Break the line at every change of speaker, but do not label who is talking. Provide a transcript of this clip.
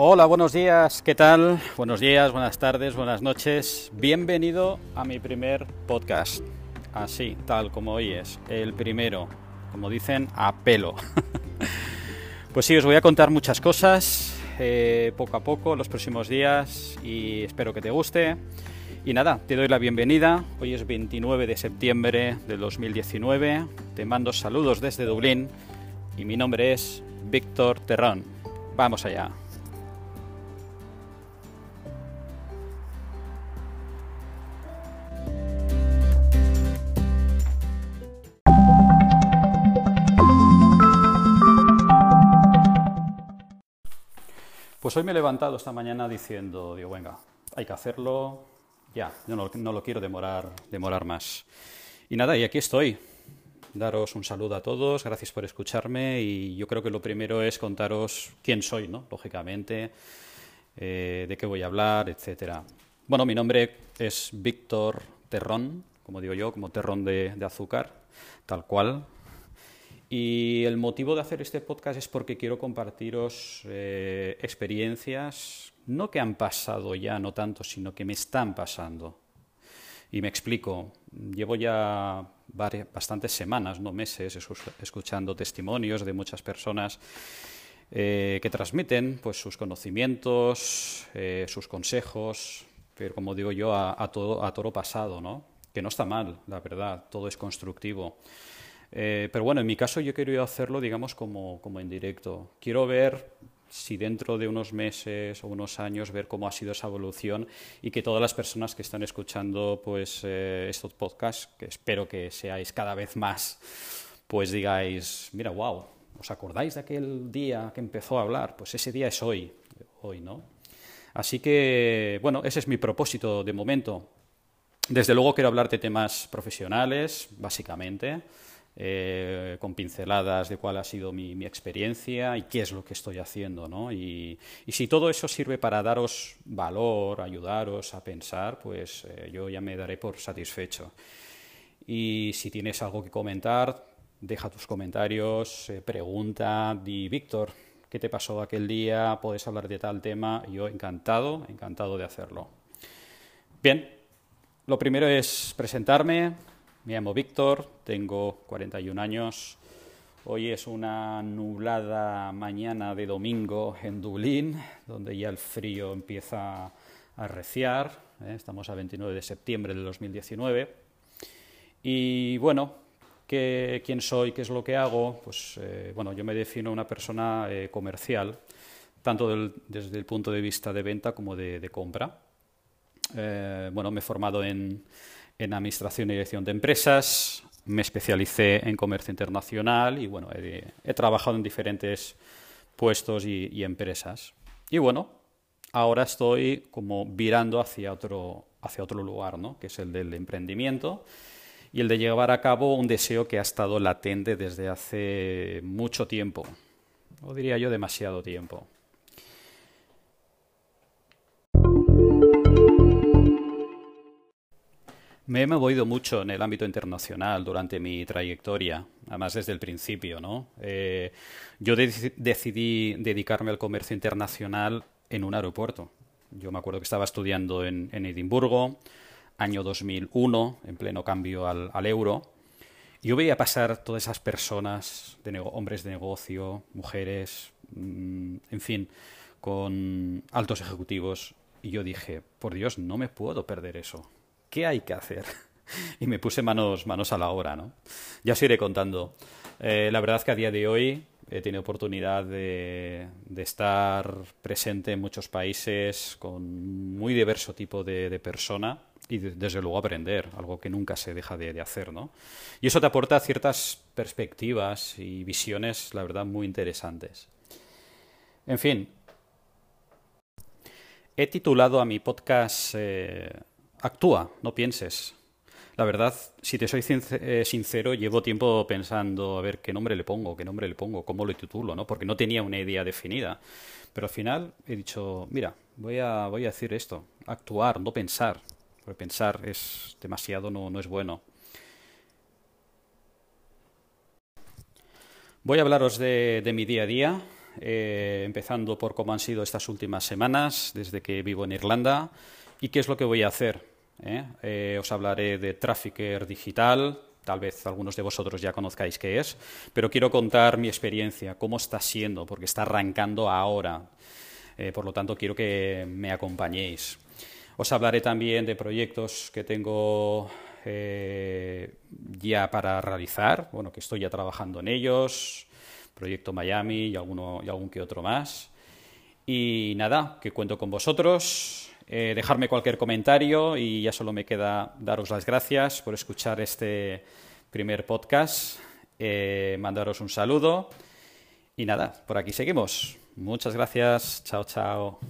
Hola, buenos días, ¿qué tal? Buenos días, buenas tardes, buenas noches. Bienvenido a mi primer podcast. Así, tal como hoy es, el primero, como dicen, a pelo. pues sí, os voy a contar muchas cosas eh, poco a poco los próximos días y espero que te guste. Y nada, te doy la bienvenida. Hoy es 29 de septiembre del 2019. Te mando saludos desde Dublín y mi nombre es Víctor Terrón. Vamos allá. Pues hoy me he levantado esta mañana diciendo, digo, venga, hay que hacerlo ya, yo no, lo quiero demorar, demorar más. Y nada, y aquí estoy. Daros un saludo a todos, gracias por escucharme y yo creo que lo primero es contaros quién soy, ¿no? Lógicamente, eh, de qué voy a hablar, etcétera. Bueno, mi nombre es Víctor Terrón, como digo yo, como terrón de azúcar, tal cual, y el motivo de hacer este podcast es porque quiero compartiros eh, experiencias, no que han pasado ya, no tanto, sino que me están pasando. Y me explico, llevo ya bastantes semanas, no meses, escuchando testimonios de muchas personas eh, que transmiten pues, sus conocimientos, eh, sus consejos, pero como digo yo, a, a, todo, a toro pasado, ¿no? que no está mal, la verdad, todo es constructivo. Eh, pero bueno, en mi caso yo quiero hacerlo, digamos, como, como en directo. Quiero ver si dentro de unos meses o unos años ver cómo ha sido esa evolución y que todas las personas que están escuchando pues eh, estos podcasts, que espero que seáis cada vez más, pues digáis, mira, wow, ¿os acordáis de aquel día que empezó a hablar? Pues ese día es hoy, hoy, ¿no? Así que, bueno, ese es mi propósito de momento. Desde luego quiero hablar de temas profesionales, básicamente eh, con pinceladas de cuál ha sido mi, experiencia y qué es lo que estoy haciendo. ¿no? Y, y, si todo eso sirve para daros valor, ayudaros a pensar, pues eh, yo ya me daré por satisfecho. Y si tienes algo que comentar, deja tus comentarios, eh, pregunta, di, Víctor, ¿qué te pasó aquel día? ¿Puedes hablar de tal tema? Yo encantado, encantado de hacerlo. Bien, lo primero es presentarme. Me llamo Víctor, tengo 41 años. Hoy es una nublada mañana de domingo en Dublín, donde ya el frío empieza a arreciar. ¿eh? Estamos a 29 de septiembre del 2019. Y bueno, ¿qué, ¿quién soy? ¿Qué es lo que hago? Pues eh, bueno, yo me defino una persona eh, comercial, tanto desde el punto de vista de venta como de, de compra. Bueno, me he formado en en Administración y Dirección de Empresas, me especialicé en comercio internacional y bueno, he, trabajado en diferentes puestos y, y, empresas. Y bueno, ahora estoy como virando hacia otro, hacia otro lugar, ¿no? que es el del emprendimiento y el de llevar a cabo un deseo que ha estado latente desde hace mucho tiempo, o diría yo demasiado tiempo. Me he movido mucho en el ámbito internacional durante mi trayectoria, además desde el principio. ¿no? Eh, yo de decidí dedicarme al comercio internacional en un aeropuerto. Yo me acuerdo que estaba estudiando en, Edimburgo, año 2001, en pleno cambio al, al, euro. Yo veía pasar todas esas personas, hombres de negocio, mujeres, mmm, en fin, con altos ejecutivos. Y yo dije, por Dios, no me puedo perder eso ¿qué hay que hacer? y me puse manos, manos a la obra, ¿no? Ya os iré contando. Eh, la verdad es que a día de hoy he tenido oportunidad de, estar presente en muchos países con muy diverso tipo de, de persona y de, desde luego aprender, algo que nunca se deja de, de, hacer, ¿no? Y eso te aporta ciertas perspectivas y visiones, la verdad, muy interesantes. En fin, he titulado a mi podcast eh, actúa, no pienses. La verdad, si te soy eh, sincero, llevo tiempo pensando a ver qué nombre le pongo, qué nombre le pongo, cómo lo titulo, ¿no? Porque no tenía una idea definida. Pero al final he dicho, mira, voy a, voy a decir esto, actuar, no pensar. Porque pensar es demasiado, no, no es bueno. Voy a hablaros de, mi día a día, eh, empezando por cómo han sido estas últimas semanas desde que vivo en Irlanda y qué es lo que voy a hacer. ¿Eh? os hablaré de Trafficker Digital, tal vez algunos de vosotros ya conozcáis qué es, pero quiero contar mi experiencia, cómo está siendo, porque está arrancando ahora. por lo tanto, quiero que me acompañéis. Os hablaré también de proyectos que tengo eh, ya para realizar, bueno, que estoy ya trabajando en ellos, Proyecto Miami y algún que otro más. Y nada, que cuento con vosotros, eh, dejarme cualquier comentario y ya solo me queda daros las gracias por escuchar este primer podcast, eh, mandaros un saludo y nada, por aquí seguimos. Muchas gracias, chao, chao.